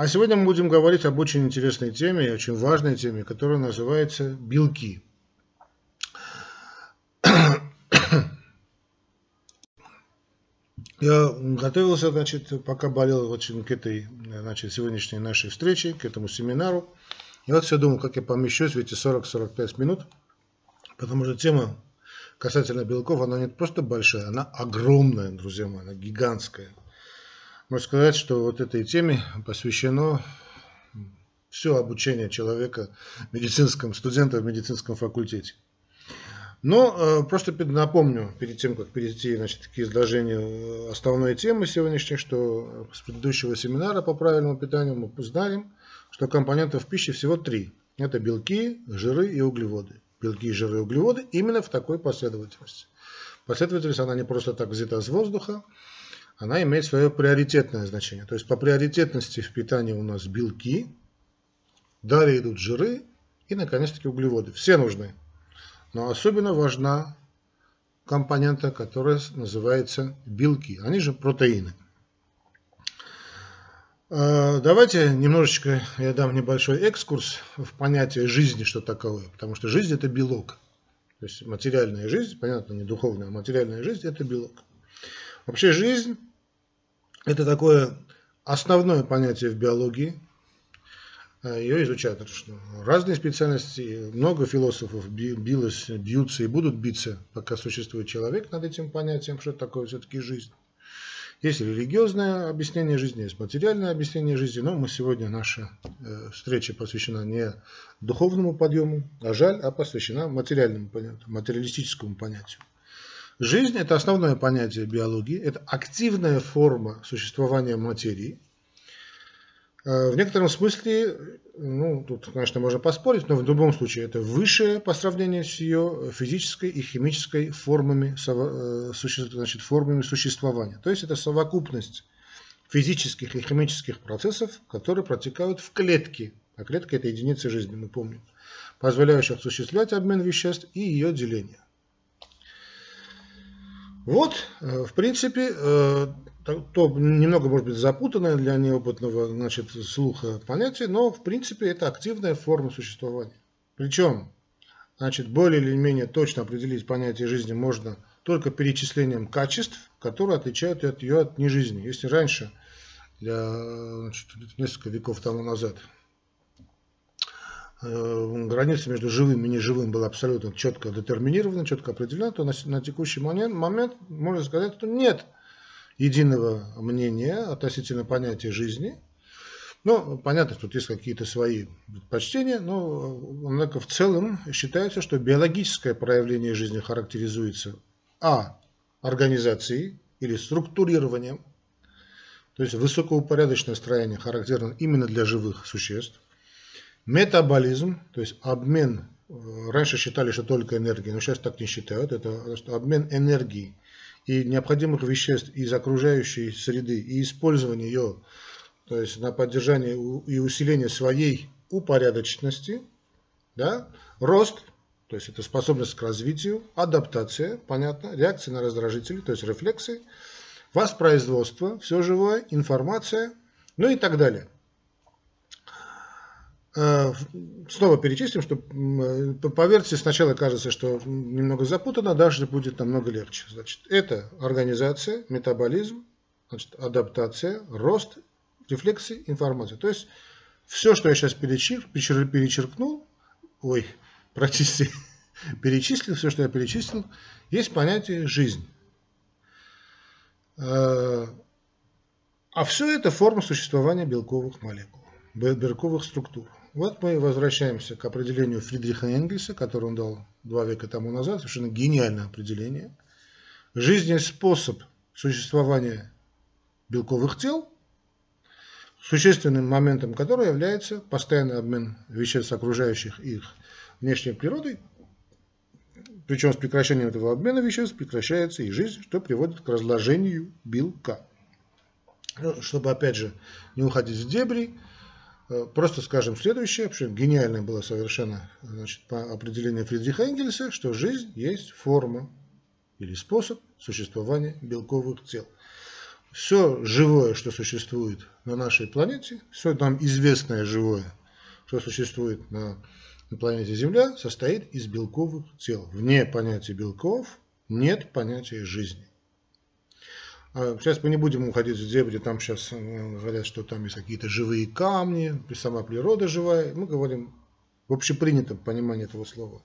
А сегодня мы будем говорить об очень интересной теме и очень важной теме, которая называется белки. Я готовился, значит, пока болел очень к этой, значит, сегодняшней нашей встрече, к этому семинару. И вот все думал, как я помещусь в эти 40-45 минут, потому что тема касательно белков, она не просто большая, она огромная, друзья мои, она гигантская. Можно сказать, что вот этой теме посвящено все обучение человека медицинском, студента в медицинском факультете. Но э, просто напомню, перед тем, как перейти значит, к изложению э, основной темы сегодняшней, что с предыдущего семинара по правильному питанию мы знаем, что компонентов пищи всего три. Это белки, жиры и углеводы. Белки, жиры и углеводы именно в такой последовательности. Последовательность, она не просто так взята с воздуха, она имеет свое приоритетное значение. То есть по приоритетности в питании у нас белки, далее идут жиры и, наконец-таки, углеводы. Все нужны. Но особенно важна компонента, которая называется белки. Они же протеины. А, давайте немножечко я дам небольшой экскурс в понятие жизни, что такое. Потому что жизнь – это белок. То есть материальная жизнь, понятно, не духовная, а материальная жизнь – это белок. Вообще жизнь это такое основное понятие в биологии. А, Ее изучают разные специальности. Много философов билось, бьются и будут биться, пока существует человек над этим понятием, что такое все-таки жизнь. Есть религиозное объяснение жизни, есть материальное объяснение жизни, но мы сегодня, наша э, встреча посвящена не духовному подъему, а жаль, а посвящена материальному понятию, материалистическому понятию. Жизнь – это основное понятие биологии, это активная форма существования материи. Э, в некотором смысле, ну, тут, конечно, можно поспорить, но в любом случае это высшее по сравнению с ее физической и химической формами, э, значит, формами существования. То есть это совокупность физических и химических процессов, которые протекают в клетке. А клетка – это единица жизни, мы помним, позволяющая осуществлять обмен веществ и ее деление. Вот, э, в принципе, э, то немного, может быть, запутанное для неопытного значит, слуха понятие, но, в принципе, это активная форма существования. Причем, значит, более или менее точно определить понятие жизни можно только перечислением качеств, которые отличают от ее от нежизни. Если раньше, для, значит, несколько веков тому назад, Э, граница между живым и неживым была абсолютно четко детерминирована, четко определена, то на, текущий момент, момент можно сказать, что нет единого мнения относительно понятия жизни. Ну, понятно, что тут есть какие-то свои предпочтения, но однако в целом считается, что биологическое проявление жизни характеризуется а. организацией или структурированием, то есть высокоупорядоченное строение характерно именно для живых существ, Метаболизм, то есть обмен, э, раньше считали, что только энергия, но сейчас так не считают, это обмен энергии и необходимых веществ из окружающей среды и использование ее, то есть на поддержание и усиление своей упорядоченности, да, рост, то есть это способность к развитию, адаптация, понятно, реакция на раздражители, то есть рефлексы, воспроизводство, все живое, информация, ну и так далее. Э, снова перечислим, что э, по версии сначала кажется, что немного запутано, дальше будет намного легче. Значит, это организация, метаболизм, значит, адаптация, рост, рефлексы, информация. То есть все, что я сейчас перечер, перечеркнул, ой, практически перечислил, все, что я перечислил, есть понятие жизнь. Э, а все это форма существования белковых молекул, белковых структур. Вот мы возвращаемся к определению Фридриха Энгельса, которое он дал два века тому назад, совершенно гениальное определение. Жизнь есть способ существования белковых тел, существенным моментом которого является постоянный обмен веществ окружающих их внешней природой, причем с прекращением этого обмена веществ прекращается и жизнь, что приводит к разложению белка. Ну, чтобы, опять же, не уходить в дебри, просто скажем следующее, что гениальное было совершенно значит, по определению Фридриха Энгельса, что жизнь есть форма или способ существования белковых тел. все живое, что существует на нашей планете, все нам известное живое, что существует на, на планете Земля, состоит из белковых тел. Вне понятия белков нет понятия жизни. А сейчас мы не будем уходить в дебри, там сейчас э, говорят, что там есть какие-то живые камни, сама природа живая. Мы говорим в общепринятом понимании этого слова,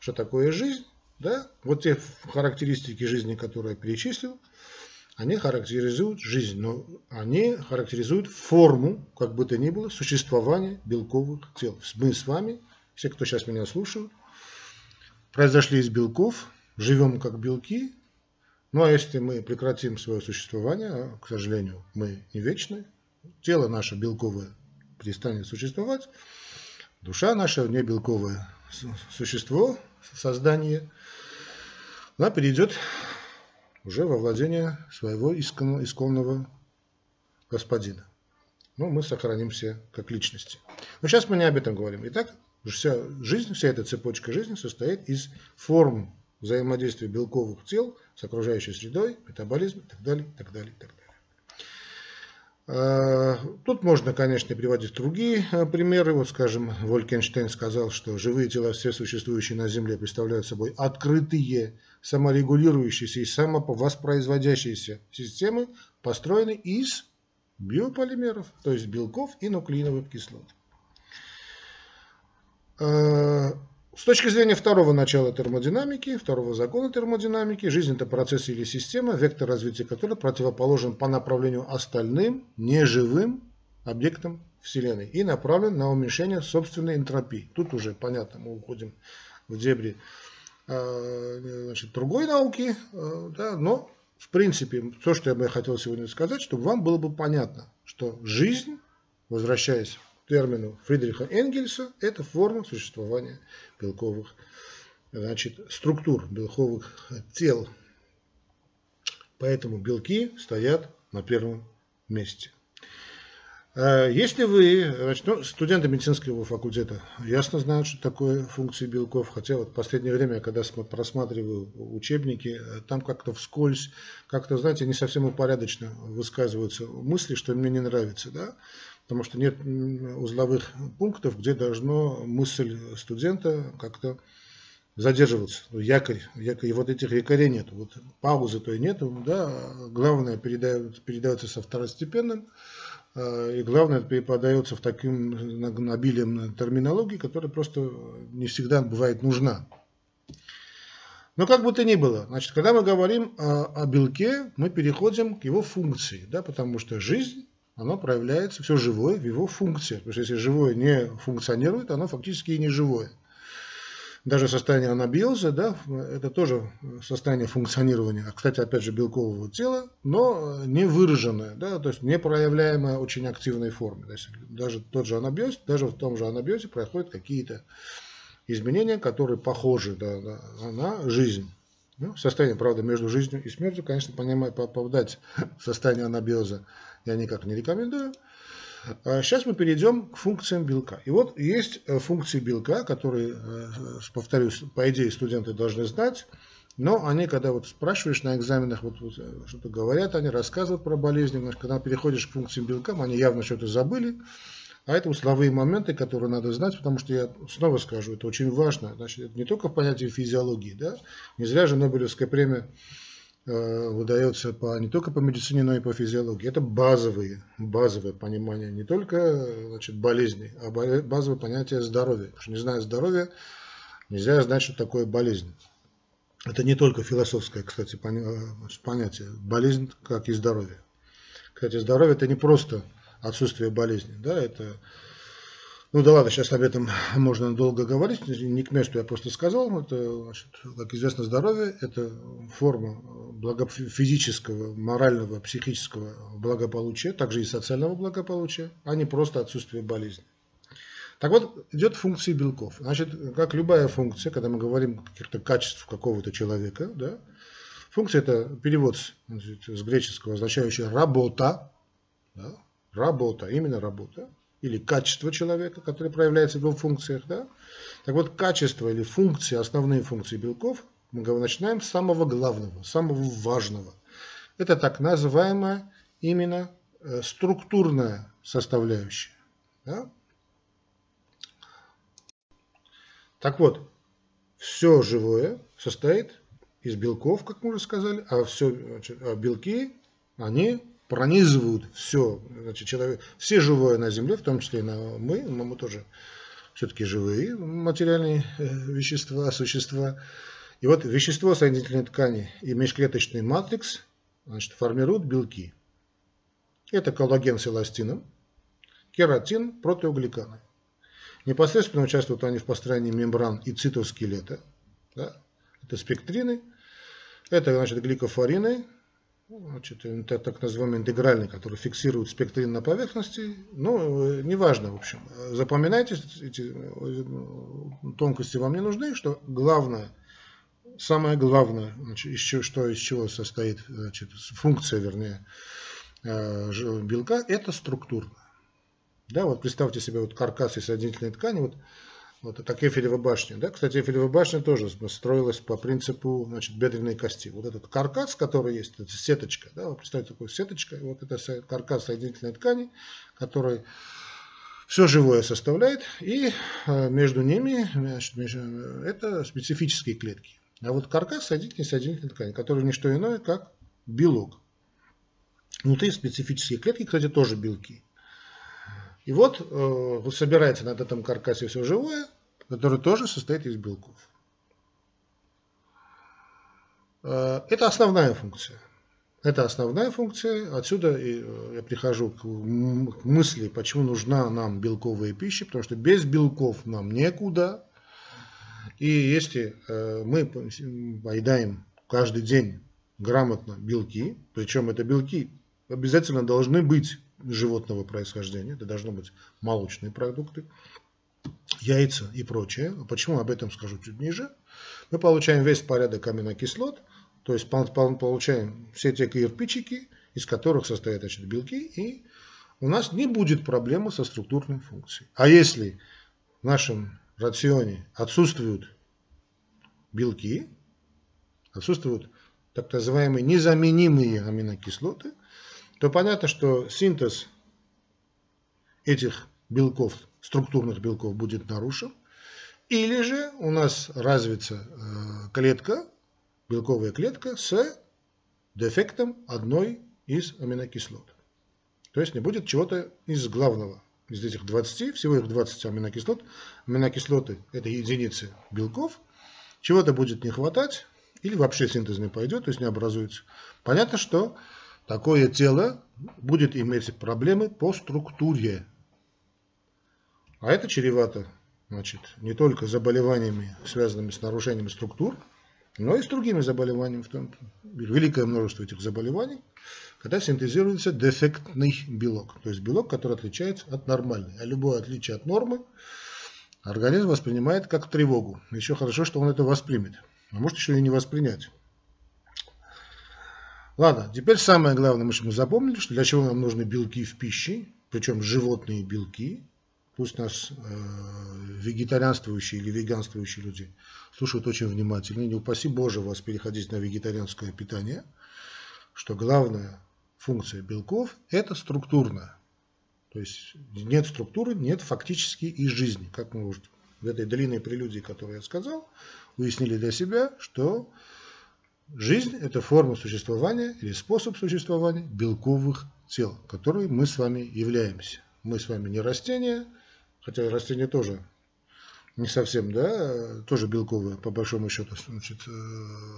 что такое жизнь. Да? Вот те характеристики жизни, которые я перечислил, они характеризуют жизнь, но они характеризуют форму, как бы то ни было, существования белковых тел. Мы с вами, все, кто сейчас меня слушают, произошли из белков, живем как белки, ну а если мы прекратим свое существование, к сожалению, мы не вечны, тело наше белковое перестанет существовать, душа наша не белковое существо, создание, она перейдет уже во владение своего исконного, исконного господина. Но мы сохранимся как личности. Но сейчас мы не об этом говорим. Итак, вся жизнь, вся эта цепочка жизни состоит из форм взаимодействия белковых тел с окружающей средой, метаболизм и так далее, и так далее, и так далее. А, тут можно, конечно, приводить другие а, примеры. Вот, скажем, Волькенштейн сказал, что живые тела, все существующие на Земле, представляют собой открытые, саморегулирующиеся и самовоспроизводящиеся системы, построенные из биополимеров, то есть белков и нуклеиновых кислот. С точки зрения второго начала термодинамики, второго закона термодинамики, жизнь это процесс или система, вектор развития которой противоположен по направлению остальным неживым объектам Вселенной и направлен на уменьшение собственной энтропии. Тут уже понятно, мы уходим в дебри а, значит, другой науки, а, да, но в принципе то, что я бы хотел сегодня сказать, чтобы вам было бы понятно, что жизнь, возвращаясь термину Фридриха Энгельса, это форма существования белковых значит, структур, белковых тел. Поэтому белки стоят на первом месте. А если вы, значит, ну, студенты медицинского факультета ясно знают, что такое функции белков, хотя вот в последнее время, когда просматриваю учебники, там как-то вскользь, как-то, знаете, не совсем упорядочно высказываются мысли, что мне не нравится, да, потому что нет узловых пунктов, где должно мысль студента как-то задерживаться. Якорь, якорь, вот этих якорей нет, вот паузы то и нету, да, главное передается, передается со второстепенным, а, и главное это перепадается в таким обилием терминологии, которая просто не всегда бывает нужна. Но как бы то ни было, значит, когда мы говорим о, о белке, мы переходим к его функции, да, потому что жизнь оно проявляется, все живое в его функции. Потому что если живое не функционирует, оно фактически и не живое. Даже состояние анабиоза, да, это тоже состояние функционирования, а, кстати, опять же, белкового тела, но не выраженное, да, то есть не проявляемое очень активной форме. То есть даже тот же анабиоз, даже в том же анабиозе происходят какие-то изменения, которые похожи да, на, на жизнь. Ну, состояние, правда, между жизнью и смертью, конечно, понимать, попадать в состояние анабиоза я никак не рекомендую. Сейчас а мы перейдем к функциям белка. И вот есть э, функции белка, которые, э, повторюсь, по идее студенты должны знать, но они, когда вот спрашиваешь на экзаменах, вот, вот э, что-то говорят, они рассказывают про болезни, значит, когда переходишь к функциям белка, они явно что-то забыли, а это устовые моменты, которые надо знать, потому что я снова скажу, это очень важно. Значит, это не только в понятии физиологии, да, не зря же Нобелевская премия выдается по, не только по медицине, но и по физиологии. Это базовые, базовое понимание не только значит, болезней, а базовое понятие здоровья. Потому что не зная здоровья, нельзя знать, что такое болезнь. Это не только философское, кстати, понятие. Болезнь, как и здоровье. Кстати, здоровье это не просто отсутствие болезни, да, это ну да ладно, сейчас об этом можно долго говорить, не к месту я просто сказал. Это, значит, как известно, здоровье – это форма благо... физического, морального, психического благополучия, также и социального благополучия, а не просто отсутствие болезни. Так вот, идет функции белков. Значит, как любая функция, когда мы говорим о каких-то качествах какого-то человека, да, функция – это перевод значит, с греческого, означающий «работа», да, работа, именно работа или качество человека, которое проявляется в его функциях. Да? Так вот, качество или функции, основные функции белков, мы начинаем с самого главного, самого важного. Это так называемая именно э, структурная составляющая. Да? Так вот, все живое состоит из белков, как мы уже сказали, а все а белки, они пронизывают все, значит, человек, все живое на Земле, в том числе и на мы, но мы тоже все-таки живые материальные э, вещества, существа. И вот вещество соединительной ткани и межклеточный матрикс значит, формируют белки. Это коллаген с эластином, кератин, протеогликаны. Непосредственно участвуют они в построении мембран и цитоскелета. Да? Это спектрины, это значит, гликофорины, значит, это так называемый интегральный, который фиксирует спектрин на поверхности. Ну, неважно, в общем. Запоминайте, эти э, тонкости вам не нужны, что главное, самое главное, значит, из что из чего состоит значит, функция, вернее, э, белка, это структурная. Да, вот представьте себе вот каркас и соединительной ткани, вот, вот как Эфелева башня. Да? Кстати, Эфелева башня тоже строилась по принципу значит, бедренной кости. Вот этот каркас, который есть, это сеточка, да, вот представьте такую сеточка, вот это каркас соединительной ткани, который все живое составляет, и э, между ними значит, это специфические клетки. А вот каркас соединительной соединительной ткани, который не что иное, как белок. Внутри специфические клетки, кстати, тоже белки. И вот э, собирается на этом каркасе все живое, которое тоже состоит из белков. Э, это основная функция. Это основная функция. Отсюда э, я прихожу к мысли, почему нужна нам белковая пища, потому что без белков нам некуда. И если э, мы поедаем каждый день грамотно белки, причем это белки обязательно должны быть животного происхождения, это должны быть молочные продукты, яйца и прочее. Почему об этом скажу чуть ниже. Мы получаем весь порядок аминокислот, то есть получаем все те кирпичики, из которых состоят значит, белки, и у нас не будет проблемы со структурной функцией. А если в нашем рационе отсутствуют белки, отсутствуют так называемые незаменимые аминокислоты, то понятно, что синтез этих белков, структурных белков будет нарушен. Или же у нас развится э, клетка, белковая клетка с дефектом одной из аминокислот. То есть не будет чего-то из главного. Из этих 20, всего их 20 аминокислот. Аминокислоты – это единицы белков. Чего-то будет не хватать, или вообще синтез не пойдет, то есть не образуется. Понятно, что такое тело будет иметь проблемы по структуре. А это чревато значит, не только заболеваниями, связанными с нарушением структур, но и с другими заболеваниями. В том, великое множество этих заболеваний, когда синтезируется дефектный белок. То есть белок, который отличается от нормальной. А любое отличие от нормы организм воспринимает как тревогу. Еще хорошо, что он это воспримет. А может еще и не воспринять. Ладно, теперь самое главное, мы, мы запомнили, что для чего нам нужны белки в пище, причем животные белки. Пусть нас э, вегетарианствующие или веганствующие люди слушают очень внимательно. Не упаси Боже вас переходить на вегетарианское питание, что главная функция белков – это структурная. То есть нет структуры, нет фактически и жизни. Как мы уже в этой длинной прелюдии, которую я сказал, уяснили для себя, что Жизнь – это форма существования или способ существования белковых тел, которые мы с вами являемся. Мы с вами не растения, хотя растения тоже не совсем, да, тоже белковые, по большому счету, значит, э,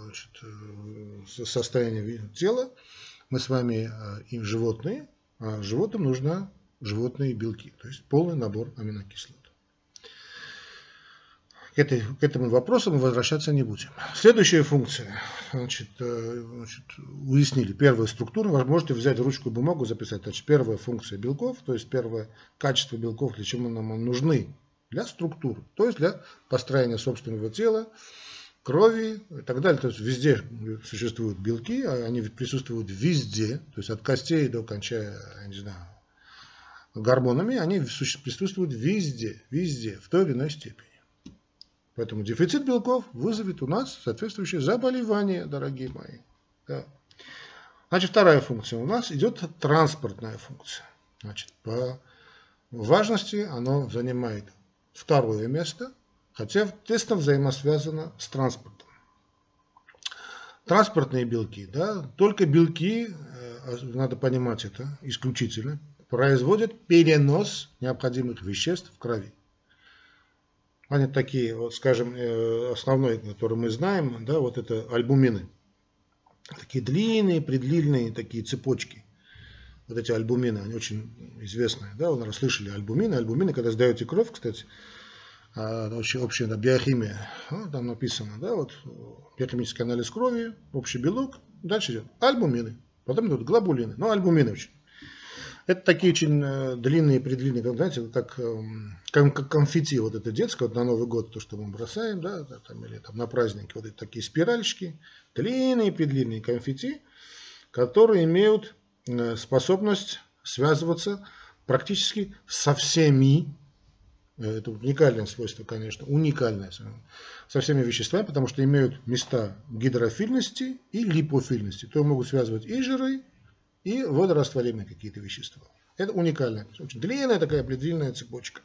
значит, э, состояние тела. Мы с вами э, им животные, а животным нужно животные белки, то есть полный набор аминокислот этой, к этому вопросу мы возвращаться не будем. Следующая функция. Значит, э, значит, уяснили. Первая структура. Вы можете взять ручку и бумагу, записать. Значит, первая функция белков, то есть первое качество белков, для чего нам нужны? Для структуры, то есть для построения собственного тела, крови и так далее. То есть везде существуют белки, а они присутствуют везде, то есть от костей до кончая, я не знаю, гормонами, они присутствуют везде, везде, в той или иной степени. Поэтому дефицит белков вызовет у нас соответствующее заболевание, дорогие мои. Да. Значит, вторая функция у нас идет транспортная функция. Значит, по важности оно занимает второе место, хотя тесно взаимосвязано с транспортом. Транспортные белки, да, только белки, э, надо понимать это исключительно, производят перенос необходимых веществ в крови. Они такие, вот, скажем, э, основной, который мы знаем, да, вот это альбумины. Такие длинные, предлинные такие цепочки. Вот эти альбумины, они очень известные. Да, вы, расслышали альбумины. Альбумины, когда сдаете кровь, кстати, а, общая, общая да, биохимия, там написано, да, вот биохимический анализ крови, общий белок, дальше идет альбумины, потом идут глобулины, ну, альбумины очень это такие очень э, длинные, предлинные, знаете, как, эм, как конфетти, вот это детское, вот на Новый год, то, что мы бросаем, да, там, или там на праздники, вот эти такие спиральчики, длинные, предлинные конфетти, которые имеют э, способность связываться практически со всеми, э, это уникальное свойство, конечно, уникальное, со всеми веществами, потому что имеют места гидрофильности и липофильности, то могут связывать и жиры, и водорастворимые какие-то вещества. Это уникальная, очень длинная такая предельная цепочка.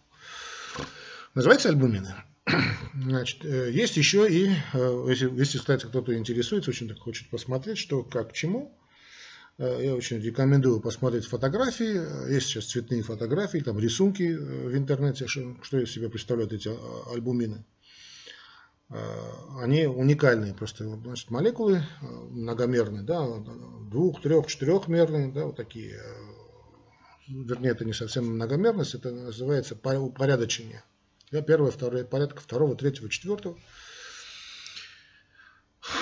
Называется альбумины. Значит, э, есть еще и, э, если, если кстати, кто-то интересуется, очень так хочет посмотреть, что, как, чему, э, я очень рекомендую посмотреть фотографии. Есть сейчас цветные фотографии, там рисунки в интернете, что, из себя представляют эти альбумины. Э, они уникальные просто значит, молекулы э, многомерные, да, двух, трех, четырехмерные, да, вот такие. Э, вернее, это не совсем многомерность, это называется упорядочение. Да, первое, второе, порядка второго, третьего, четвертого.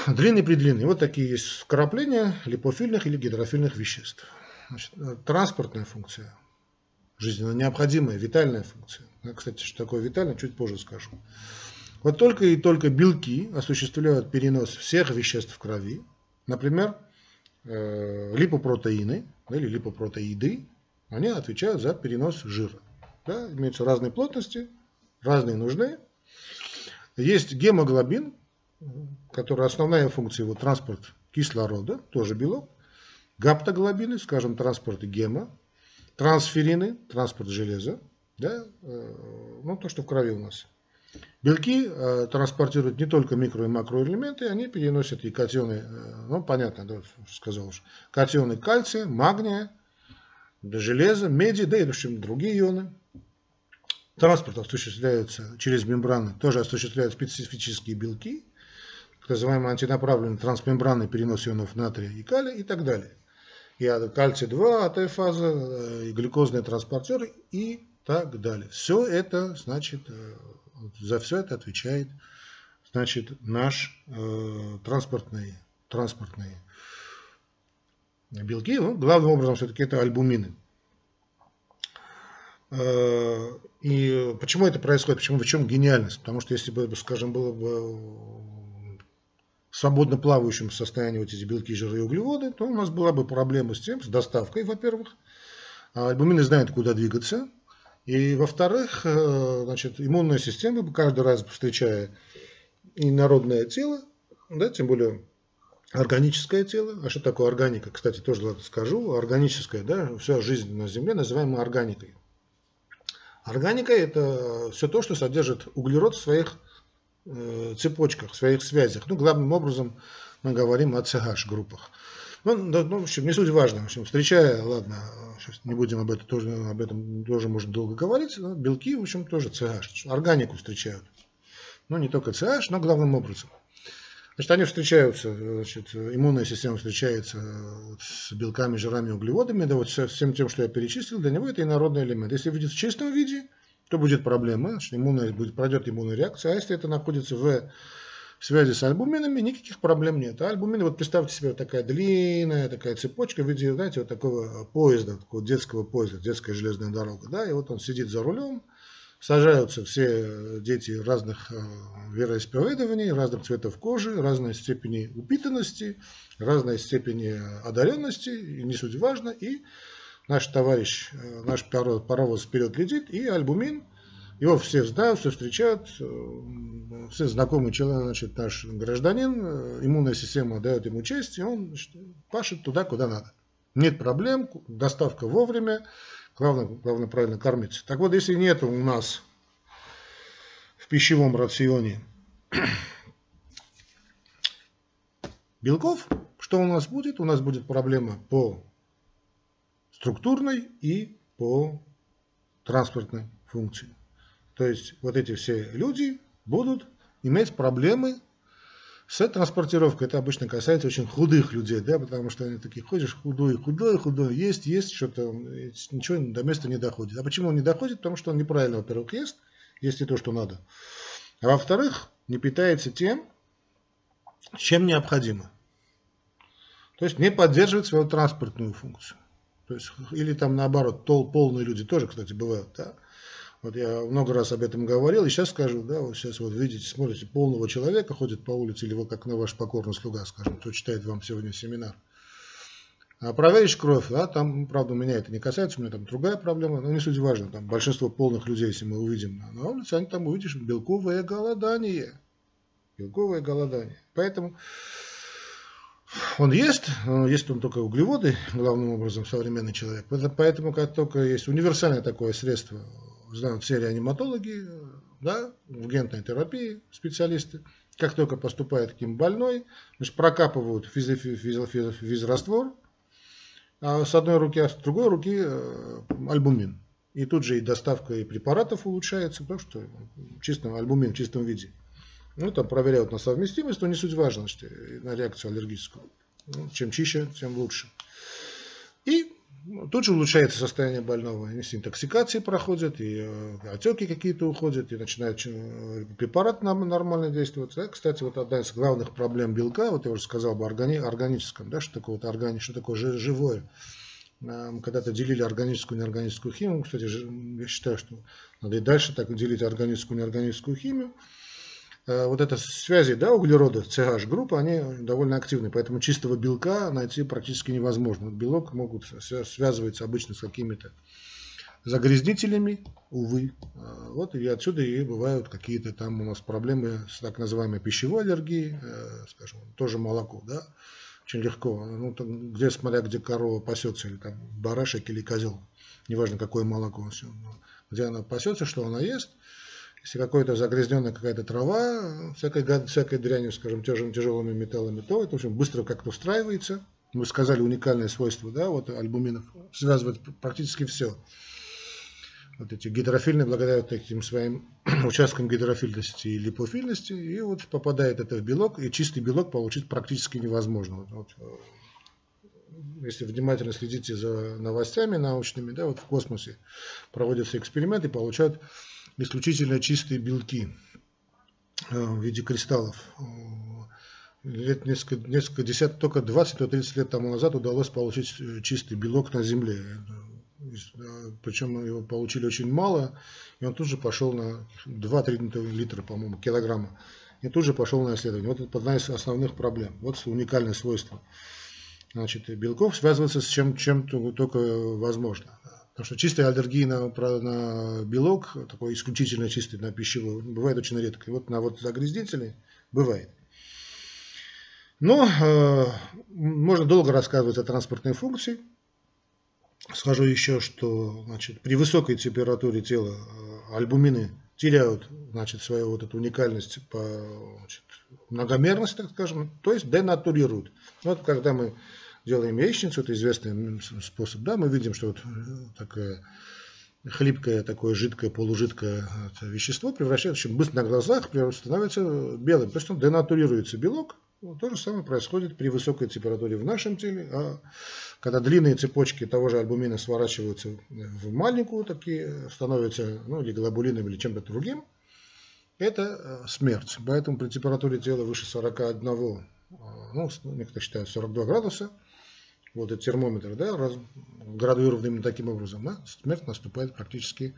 Длинный, предлинный. Вот такие есть вкрапления липофильных или гидрофильных веществ. Значит, транспортная функция, жизненно необходимая, витальная функция. Кстати, что такое витальная, чуть позже скажу. Вот только и только белки осуществляют перенос всех веществ в крови, например, э, липопротеины или липопротеиды, они отвечают за перенос жира. Да, имеются разные плотности, разные нужны. Есть гемоглобин, который основная функция его транспорт кислорода, тоже белок. Гаптоглобины, скажем, транспорт гема. Трансферины, транспорт железа. Да, э, ну, то, что в крови у нас. Белки э, транспортируют не только микро- и макроэлементы, они переносят и катионы, э, ну понятно, да, сказал уж, катионы кальция, магния, железа, меди, да и в общем, другие ионы. Транспорт осуществляется через мембраны, тоже осуществляют специфические белки, так называемый антинаправленный трансмембранный перенос ионов натрия и калия и так далее. И кальций-2, АТ-фаза, э, и глюкозные транспортеры и так далее. Все это, значит, э, за все это отвечает, значит, наш э, транспортный, транспортные белки. Ну, главным образом все-таки это альбумины. Э, и почему это происходит? Почему, в чем гениальность? Потому что если бы, скажем, было бы в свободно плавающем состоянии вот эти белки, жиры и углеводы, то у нас была бы проблема с тем, с доставкой, во-первых. А альбумины знают, куда двигаться. И во-вторых, э, значит, иммунная система, каждый раз встречая инородное тело, да, тем более органическое тело, а что такое органика, кстати, тоже скажу, органическая, да, вся жизнь на Земле называемая органикой. Органика – это все то, что содержит углерод в своих э, цепочках, в своих связях. Ну, главным образом мы говорим о CH-группах. Ну, ну, в общем, не суть важно. В общем, встречая, ладно, сейчас не будем об этом тоже, об этом тоже можно долго говорить, но белки, в общем, тоже CH, органику встречают. Ну, не только CH, но главным образом. Значит, они встречаются, значит, иммунная система встречается с белками, жирами, углеводами, да вот со всем тем, что я перечислил, для него это инородный элемент. Если видит в чистом виде, то будет проблема, значит, иммунная, будет, пройдет иммунная реакция, а если это находится в связи с альбуминами никаких проблем нет. А альбумины, вот представьте себе, вот такая длинная такая цепочка в виде, знаете, вот такого поезда, такого детского поезда, детская железная дорога, да, и вот он сидит за рулем, сажаются все дети разных э, вероисповедований, разных цветов кожи, разной степени упитанности, разной степени одаренности, и не суть важно, и наш товарищ, э, наш паровоз вперед летит, и альбумин Его все знают, все встречают, все знакомый человек, значит, наш гражданин, э, иммунная система дает ему честь, и он значит, пашет туда, куда надо. Нет проблем, доставка вовремя, главное, главное правильно кормиться. Так вот, если нет у нас в пищевом рационе белков, что у нас будет? У нас будет проблема по структурной и по транспортной функции. То есть вот эти все люди будут иметь проблемы с транспортировкой. Это обычно касается очень худых людей, да, потому что они такие, ходишь худой, худой, худой, есть, есть, что-то, ничего до места не доходит. А почему он не доходит? Потому что он неправильно, во-первых, ест, есть и то, что надо. А во-вторых, не питается тем, чем необходимо. То есть не поддерживает свою транспортную функцию. То есть, или там наоборот, тол, полные люди тоже, кстати, бывают. Да? Вот я много раз об этом говорил, и сейчас скажу, да, вот сейчас вот видите, смотрите, полного человека ходит по улице, или вот как на ваш покорный слуга, скажем, кто читает вам сегодня семинар. А проверишь кровь, да, там, правда, меня это не касается, у меня там другая проблема, но не суть важно, там большинство полных людей, если мы увидим на улице, они там увидишь белковое голодание. Белковое голодание. Поэтому он ест, но ест он только углеводы, главным образом, современный человек. Поэтому, как только есть универсальное такое средство знают все реаниматологи, да, в гентной терапии специалисты. Как только поступает к ним больной, значит, прокапывают физраствор а с одной руки, а с другой руки э, альбумин. И тут же и доставка и препаратов улучшается, потому что чистым, альбумин в чистом виде. Ну, там проверяют на совместимость, но не суть важно, что на реакцию аллергическую. Ну, чем чище, тем лучше. И Тут же улучшается состояние больного, если интоксикации проходят, и э, отеки какие-то уходят, и начинает э, препарат нормально действовать. Да? Кстати, вот одна из главных проблем белка, вот я уже сказал органи, органическом, да, что такое, вот органи, что такое живое. Когда-то делили органическую и неорганическую химию. Кстати, я считаю, что надо и дальше так делить органическую и неорганическую химию. Э, вот это связи да, углерода, CH-группа, они довольно активны, поэтому чистого белка найти практически невозможно. Белок могут связываться обычно с какими-то загрязнителями, увы. Э, вот и отсюда и бывают какие-то там у нас проблемы с так называемой пищевой аллергией, э, скажем, тоже молоко, да, очень легко. Ну, там, где, смотря где корова пасется, или там барашек или козел, неважно какое молоко, где она пасется, что она ест – если какая-то загрязненная какая-то трава, всякой, всякой дрянью, скажем, тяжелыми, тяжелыми металлами, то это, в общем, быстро как-то устраивается. Мы сказали уникальное свойство, да, вот альбуминов связывает практически все. Вот эти гидрофильные, благодаря этим своим участкам гидрофильности и липофильности, и вот попадает это в белок, и чистый белок получить практически невозможно. Вот, э, если внимательно следите за новостями научными, да, вот в космосе проводятся эксперименты, получают исключительно чистые белки э, в виде кристаллов. Лет несколько, несколько десятков, только 20-30 лет тому назад удалось получить э, чистый белок на Земле. Причем его получили очень мало, и он тут же пошел на 2-3 литра, по-моему, килограмма. И тут же пошел на исследование. Вот это одна из основных проблем. Вот уникальное свойство. Значит, белков связываться с чем, чем только возможно. Потому что чистая аллергия на, на белок, такой исключительно чистый на пищевой, бывает очень редко. И вот на вот загрязнители бывает. Но э, можно долго рассказывать о транспортной функции. Скажу еще, что значит, при высокой температуре тела э, альбумины теряют значит, свою вот эту уникальность по значит, многомерности, так скажем, то есть денатурируют. Вот когда мы делаем яичницу, это известный способ, да, мы видим, что вот э, такое хлипкое, такое жидкое, полужидкое вещество превращается очень быстро на глазах, становится белым. То есть он денатурируется белок. То же самое происходит при высокой температуре в нашем теле. А когда длинные цепочки того же альбумина сворачиваются в маленькую, такие становятся ну, или глобулином, или чем-то другим, это э, смерть. Поэтому при температуре тела выше 41, э, ну, некоторые считают 42 градуса, вот этот термометр, да, раз, градуирован именно таким образом, да, смерть наступает практически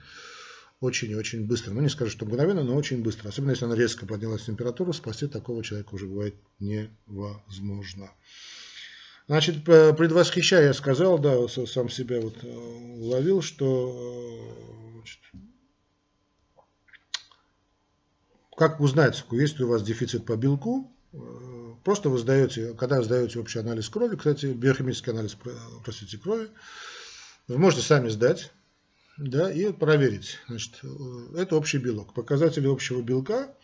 очень и очень быстро. Ну, не скажу, что мгновенно, но очень быстро. Особенно, если она резко поднялась температуру, спасти такого человека уже бывает невозможно. Значит, предвосхищая, я сказал, да, сам себя вот э, уловил, что значит, как узнать, есть ли у вас дефицит по белку? Э, просто вы сдаете, когда сдаете общий анализ крови, кстати, биохимический анализ, простите, крови, вы можете сами сдать, да, и проверить. Значит, э, это общий белок. Показатели общего белка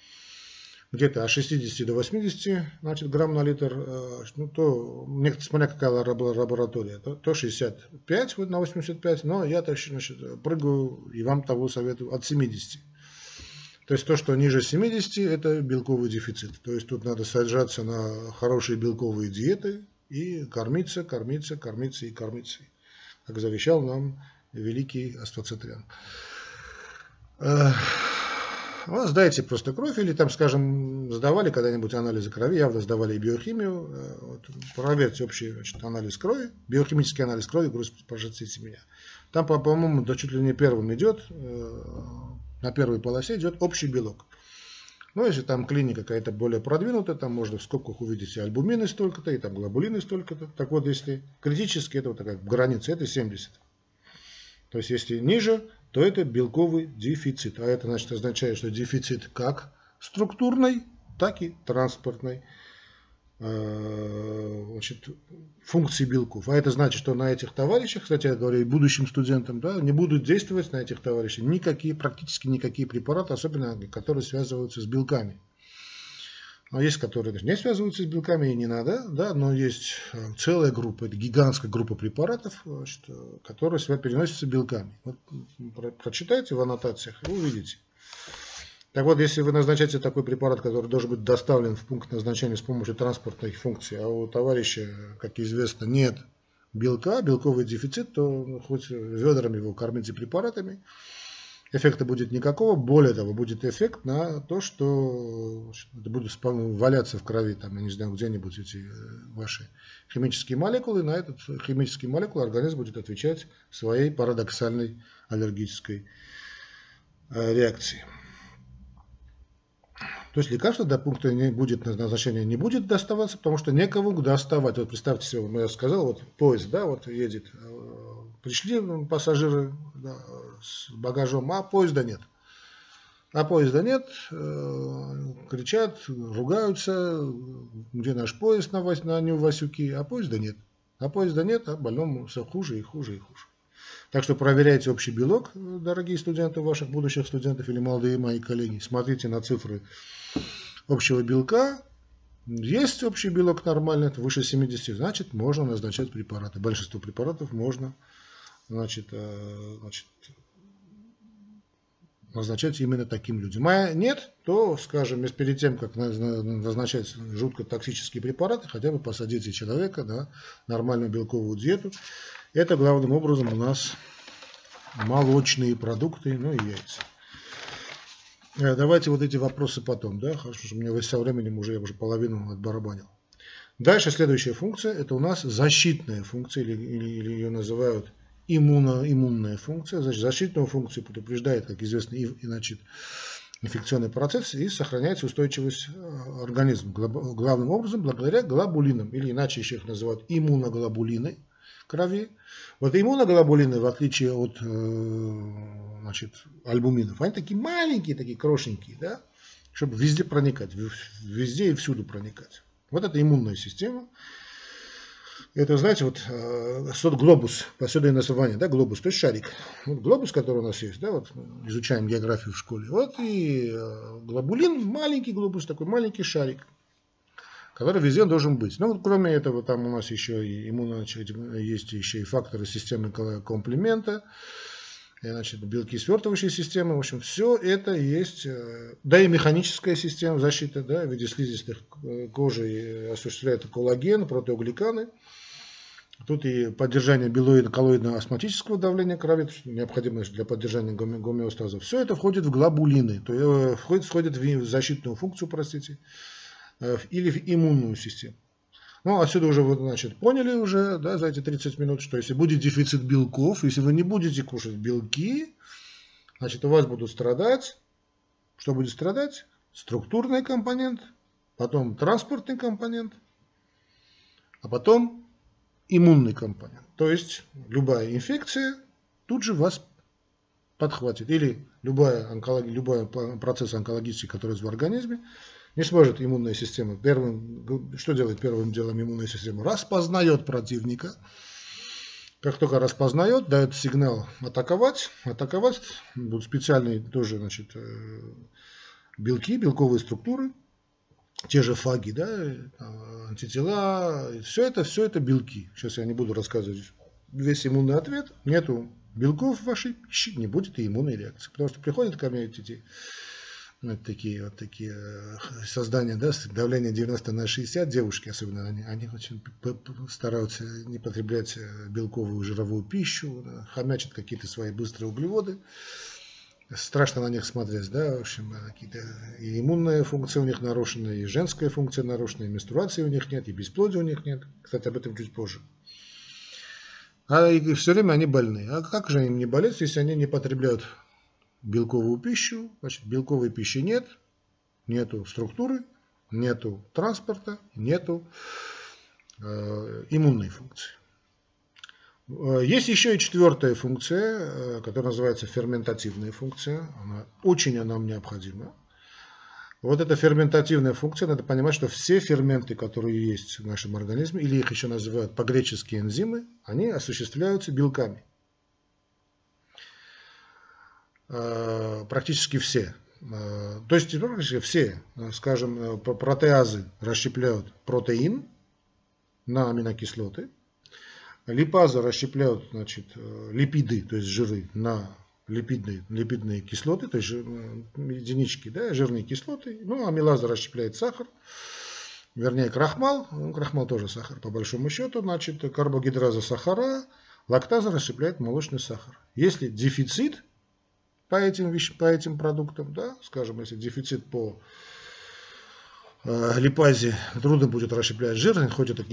где-то от 60 до 80 значит, грамм на литр, э, ну, то, смотря какая лаборатория, то, то 65 на 85, но я значит, прыгаю и вам того советую от 70. То есть то, что ниже 70, это белковый дефицит. То есть тут надо сажаться на хорошие белковые диеты и кормиться, кормиться, кормиться и кормиться. Как завещал нам великий Астроцитриан. Ну, сдайте просто кровь, или там, скажем, сдавали когда-нибудь анализы крови, явно сдавали и биохимию. Э, вот, проверьте общий значит, анализ крови, биохимический анализ крови, грусть, пожалуйста, меня. Там, по-моему, по чуть ли не первым идет, э, на первой полосе идет общий белок. Ну, если там клиника какая-то более продвинутая, там можно в скобках увидеть и альбумины столько-то, и там глобулины столько-то. Так вот, если критически, это вот такая граница, это 70. То есть, если ниже, то это белковый дефицит. А это значит означает, что дефицит как структурной, так и транспортной э, значит, функции белков. А это значит, что на этих товарищах, кстати, я говорю и будущим студентам, да, не будут действовать на этих товарищах никакие, практически никакие препараты, особенно которые связываются с белками. А есть, которые не связываются с белками и не надо, да, но есть э, целая группа, это гигантская группа препаратов, значит, которые себя переносятся белками. Вот, прочитайте в аннотациях, вы увидите. Так вот, если вы назначаете такой препарат, который должен быть доставлен в пункт назначения с помощью транспортной функции, а у товарища, как известно, нет белка, белковый дефицит, то хоть ведрами его кормите препаратами, эффекта будет никакого. Более того, будет эффект на то, что это будут валяться в крови, там, я не знаю, где-нибудь эти э, ваши химические молекулы. На этот химический молекул организм будет отвечать своей парадоксальной аллергической э, реакцией. То есть лекарство до пункта не будет назначения не будет доставаться, потому что некого доставать. Вот представьте себе, я сказал, вот поезд, да, вот едет э, Пришли пассажиры да, с багажом, а поезда нет. А поезда нет, э, кричат, ругаются, где наш поезд на, на Васюки, а поезда нет. А поезда нет, а больному все хуже и хуже и хуже. Так что проверяйте общий белок, дорогие студенты, ваших будущих студентов или молодые мои коллеги. Смотрите на цифры общего белка. Есть общий белок нормальный, это выше 70, значит можно назначать препараты. Большинство препаратов можно значит, э, значит, назначать именно таким людям. А нет, то, скажем, перед тем, как назначать жутко токсические препараты, хотя бы посадите человека на нормальную белковую диету. Это главным образом у нас молочные продукты, ну и яйца. Э, давайте вот эти вопросы потом, да, хорошо, что у меня со временем уже я уже половину отбарабанил. Дальше следующая функция, это у нас защитная функция, или, или, или ее называют иммуно, иммунная функция, значит, защитную функцию предупреждает, как известно, и, и значит, инфекционный процесс и сохраняется устойчивость э, организма. Главным образом благодаря глобулинам, или иначе еще их называют иммуноглобулины крови. Вот иммуноглобулины, в отличие от э, значит, альбуминов, они такие маленькие, такие крошенькие, да, чтобы везде проникать, везде и всюду проникать. Вот это иммунная система. Это, знаете, вот э, сот глобус, посюда название, да, глобус, то есть шарик. Вот глобус, который у нас есть, да, вот изучаем географию в школе. Вот и э, глобулин, маленький глобус, такой маленький шарик, который везде должен быть. Ну, вот, кроме этого, там у нас еще и иммуно, есть еще и факторы системы комплимента, значит, белки свертывающей системы, в общем, все это есть, э, да и механическая система защиты, да, в виде слизистых кожи осуществляет коллаген, протеогликаны, Тут и поддержание белоидно-коллоидно-астматического давления крови, необходимое для поддержания гомеостаза. Все это входит в глобулины, то есть э, входит, входит в защитную функцию, простите, э, или в иммунную систему. Ну, отсюда уже вы, значит, поняли уже, да, за эти 30 минут, что если будет дефицит белков, если вы не будете кушать белки, значит, у вас будут страдать, что будет страдать? Структурный компонент, потом транспортный компонент, а потом иммунный компонент. То есть любая инфекция тут же вас подхватит. Или любая онкология, любой процесс онкологический, который в организме, не сможет иммунная система. Первым, что делает первым делом иммунная система? Распознает противника. Как только распознает, дает сигнал атаковать. Атаковать будут специальные тоже значит, э, белки, белковые структуры, те же фаги, да, антитела, все это, все это белки. Сейчас я не буду рассказывать весь иммунный ответ. Нету белков в вашей пище, не будет и иммунной реакции. Потому что приходят ко мне эти вот такие вот такие э, создания, да, давление 90 на 60, девушки особенно, они, они очень стараются не потреблять э, белковую жировую пищу, хомячат какие-то свои быстрые углеводы. Страшно на них смотреть, да, в общем, э, какие-то и иммунная функция у них нарушена, и женская функция нарушена, и менструации у них нет, и бесплодия у них нет. Кстати, об этом чуть позже. А и все время они больны. А как же им не болеть, если они не потребляют белковую пищу, значит, белковой пищи нет, нету структуры, нету транспорта, нету э, иммунной функции. Э, есть еще и четвертая функция, э, которая называется ферментативная функция. Она очень она нам необходима. Вот эта ферментативная функция, надо понимать, что все ферменты, которые есть в нашем организме, или их еще называют по-гречески энзимы, они осуществляются белками. Э, практически все. Э, то есть практически все, э, скажем, протеазы расщепляют протеин на аминокислоты, липазы расщепляют значит, липиды, то есть жиры, на липидные, липидные кислоты, то есть единички, да, жирные кислоты. Ну, амилаза расщепляет сахар, вернее крахмал, ну, крахмал тоже сахар по большому счету, значит, карбогидраза сахара, лактаза расщепляет молочный сахар. Если дефицит по этим, вещам, по этим продуктам, да, скажем, если дефицит по э, липазе, трудно будет расщеплять жир, хоть это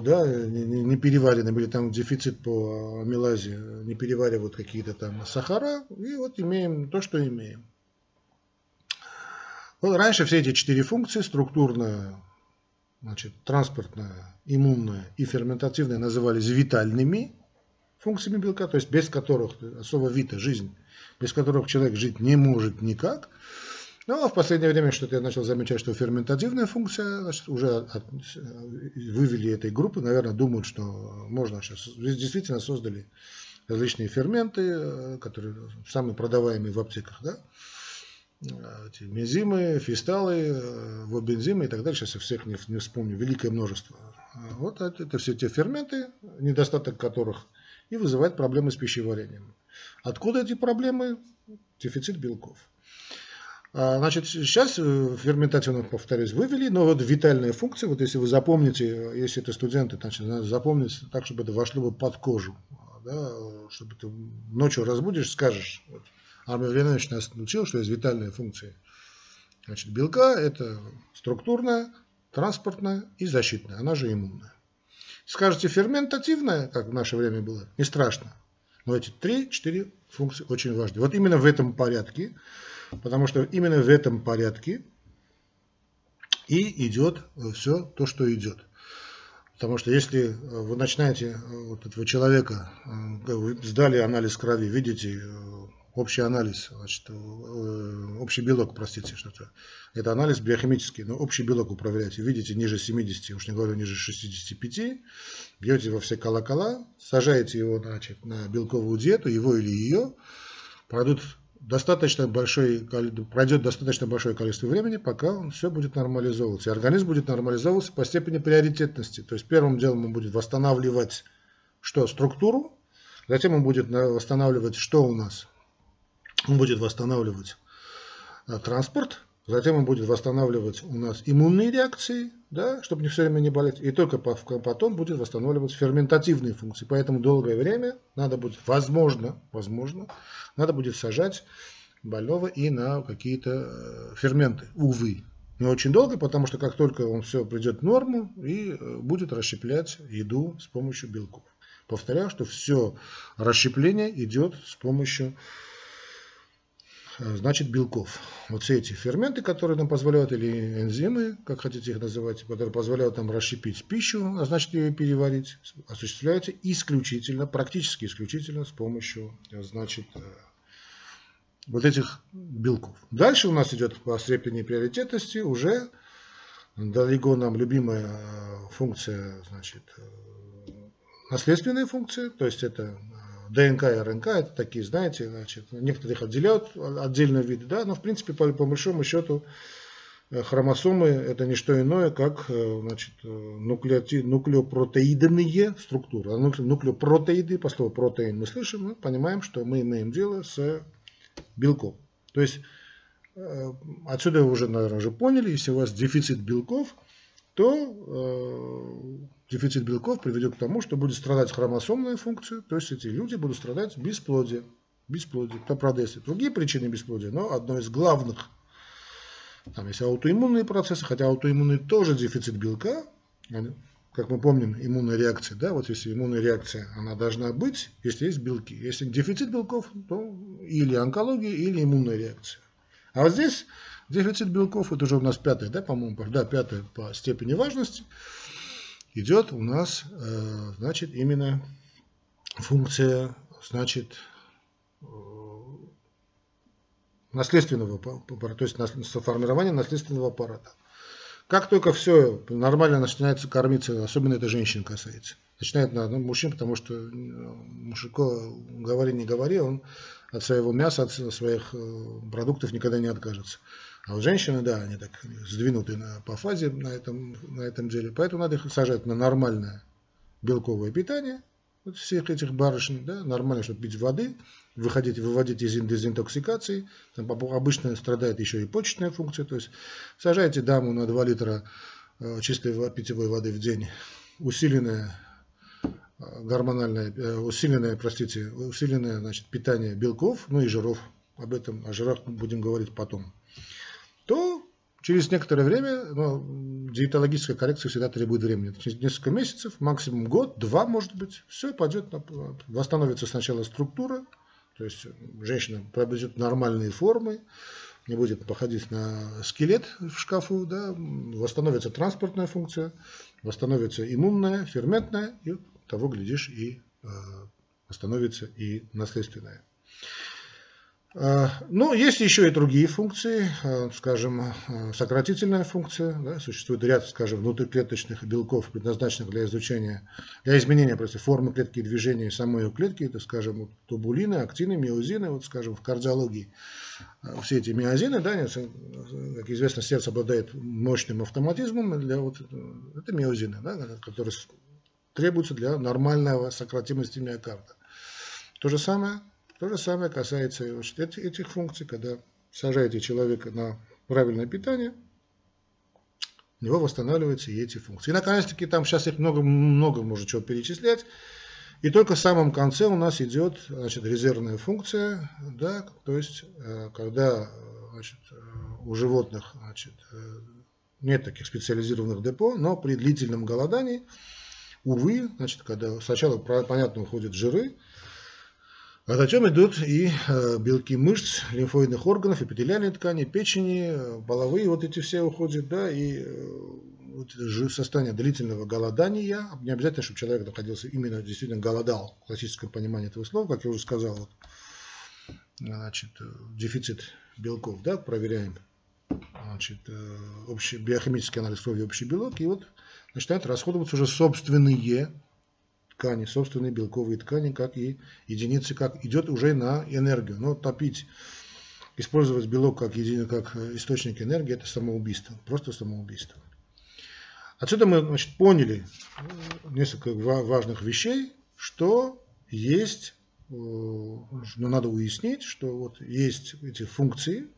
да, не, не переваренные, или там дефицит по амилазе, не переваривают какие-то там сахара, и вот имеем то, что имеем. Вот раньше все эти четыре функции, структурная, значит, транспортная, иммунная и ферментативная, назывались витальными функциями белка, то есть без которых особо вита жизнь без которых человек жить не может никак. Ну, а в последнее время что-то я начал замечать, что ферментативная функция, значит, уже от, вывели этой группы, наверное, думают, что можно сейчас, действительно создали различные ферменты, которые самые продаваемые в аптеках, да, эти мезимы, фисталы, вобензимы и так далее, сейчас я всех не, не вспомню, великое множество. Вот это, это все те ферменты, недостаток которых и вызывает проблемы с пищеварением. Откуда эти проблемы? Дефицит белков. А, значит, сейчас э, ферментацию, повторюсь, вывели, но вот витальная функция, вот если вы запомните, если это студенты, значит, надо запомнить так, чтобы это вошло бы под кожу, да, чтобы ты ночью разбудишь, скажешь, вот, Армия Владимирович нас научил, что есть витальная функция. Значит, белка – это структурная, транспортная и защитная, она же иммунная. Скажете, ферментативная, как в наше время было, не страшно. Но эти три-четыре функции очень важны. Вот именно в этом порядке, потому что именно в этом порядке и идет все то, что идет. Потому что если вы начинаете вот этого человека, сдали анализ крови, видите общий анализ, значит, э, общий белок, простите, что-то. Это анализ биохимический, но общий белок вы проверяете. Видите, ниже 70, уж не говорю, ниже 65, бьете во все колокола, сажаете его значит, на белковую диету, его или ее, пройдут достаточно большой, пройдет достаточно большое количество времени, пока он все будет нормализовываться. И организм будет нормализовываться по степени приоритетности. То есть первым делом он будет восстанавливать что? Структуру, затем он будет восстанавливать что у нас? Он будет восстанавливать э, транспорт, затем он будет восстанавливать у нас иммунные реакции, да, чтобы не все время не болеть, и только потом будет восстанавливать ферментативные функции. Поэтому долгое время надо будет, возможно, возможно, надо будет сажать больного и на какие-то э, ферменты, увы. Не очень долго, потому что как только он все придет в норму и э, будет расщеплять еду с помощью белков. Повторяю, что все расщепление идет с помощью значит белков. Вот все эти ферменты, которые нам позволяют, или энзимы, как хотите их называть, которые позволяют нам расщепить пищу, а значит ее переварить, осуществляются исключительно, практически исключительно с помощью, значит, э, вот этих белков. Дальше у нас идет по степени приоритетности уже далеко нам любимая э, функция, значит, э, наследственные функции, то есть это э, ДНК и РНК, это такие, знаете, значит, некоторых отделяют отдельные виды, да, но в принципе по, по большому счету хромосомы это не что иное, как значит, нуклеоти, нуклеопротеидные структуры. А нуклеопротеиды, по слову протеин мы слышим, мы понимаем, что мы имеем дело с белком. То есть Э, отсюда вы уже, наверное, уже поняли, если у вас дефицит белков, то э, дефицит белков приведет к тому, что будет страдать хромосомная функция, то есть эти люди будут страдать бесплодием. Бесплодие. Кто, правда, есть другие причины бесплодия, но одно из главных, там есть аутоиммунные процессы, хотя аутоиммунный тоже дефицит белка, как мы помним, иммунная реакция, да, вот если иммунная реакция, она должна быть, если есть белки. Если дефицит белков, то или онкология, или иммунная реакция. А вот здесь дефицит белков, это уже у нас пятое, да, по-моему, да, пятое по степени важности, идет у нас, э, значит, именно функция, значит, э, наследственного то есть формирование наследственного аппарата. Как только все нормально начинается кормиться, особенно это женщин касается, начинает на ну, мужчин, потому что э, мужику говори не говори, он от своего мяса, от своих продуктов никогда не откажется. А вот женщины, да, они так сдвинуты на, по фазе на этом, на этом деле. Поэтому надо их сажать на нормальное белковое питание, вот всех этих барышень, да, нормально, чтобы пить воды, выходить, выводить из дезинтоксикации. Там обычно страдает еще и почечная функция. То есть сажайте даму на 2 литра э, чистой питьевой воды в день, усиленная гормональное, э, усиленное, простите, усиленное значит, питание белков, ну и жиров, об этом, о жирах будем говорить потом, то через некоторое время, ну, диетологическая коррекция всегда требует времени. Через несколько месяцев, максимум год, два, может быть, все пойдет, восстановится сначала структура, то есть женщина приобретет нормальные формы, не будет походить на скелет в шкафу, да, восстановится транспортная функция, восстановится иммунная, ферментная, и того, глядишь, и э, остановится и наследственное. Э, ну, есть еще и другие функции, э, скажем, сократительная функция. Да, существует ряд, скажем, внутриклеточных белков, предназначенных для изучения, для изменения просто формы клетки движения самой ее клетки. Это, скажем, тубулины, актины, миозины, вот, скажем, в кардиологии. Все эти миозины, да, как известно, сердце обладает мощным автоматизмом, для вот, это миозины, да, которые требуется для нормального сократимости миокарда. То же самое, то же самое касается этих, этих функций, когда сажаете человека на правильное питание, у него восстанавливаются и эти функции. И наконец-таки там сейчас их много, много можно чего перечислять. И только в самом конце у нас идет значит, резервная функция, да, то есть э, когда значит, э, у животных значит, э, нет таких специализированных депо, но при длительном голодании увы, значит, когда сначала, понятно, уходят жиры, а затем идут и э, белки мышц, лимфоидных органов, эпителиальной ткани, печени, э, половые, вот эти все уходят, да, и э, вот состояние длительного голодания, не обязательно, чтобы человек находился именно действительно голодал, в классическом понимании этого слова, как я уже сказал, вот, значит, дефицит белков, да, проверяем, значит, общий, биохимический анализ крови, общий белок, и вот начинают расходоваться уже собственные ткани, собственные белковые ткани, как и единицы, как идет уже на энергию. Но топить, использовать белок как, един, как источник энергии, это самоубийство, просто самоубийство. Отсюда мы значит, поняли несколько важных вещей, что есть, э, но надо уяснить, что вот есть эти функции,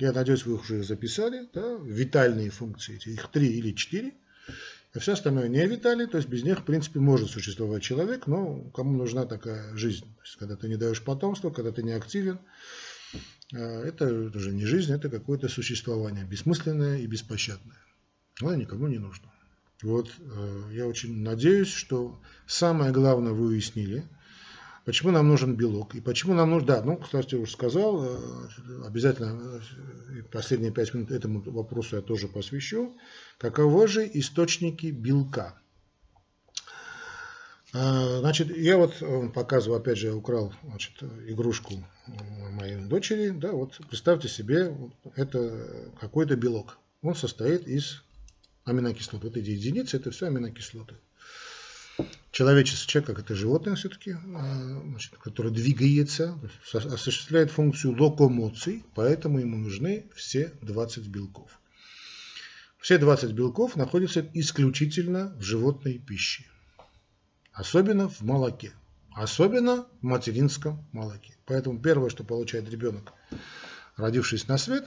я надеюсь, вы их уже записали, да, витальные функции, их три или четыре, все остальное не витали, то есть без них, в принципе, может существовать человек, но кому нужна такая жизнь. То есть, когда ты не даешь потомство, когда ты не активен, а, это уже не жизнь, это какое-то существование бессмысленное и беспощадное. Оно никому не нужно. Вот, э, я очень надеюсь, что самое главное вы уяснили – Почему нам нужен белок? И почему нам нужно... Да, ну, кстати, уже сказал, э, обязательно э, последние пять минут этому вопросу я тоже посвящу. Каковы же источники белка? А, значит, я вот показываю, опять же, я украл значит, игрушку моей дочери. Да, вот представьте себе, это какой-то белок. Он состоит из аминокислот. Вот эти единицы, это все аминокислоты. Человеческий человек, как это животное все-таки, а, значит, которое двигается, осуществляет функцию локомоций, поэтому ему нужны все 20 белков. Все 20 белков находятся исключительно в животной пище. Особенно в молоке. Особенно в материнском молоке. Поэтому первое, что получает ребенок, родившись на свет,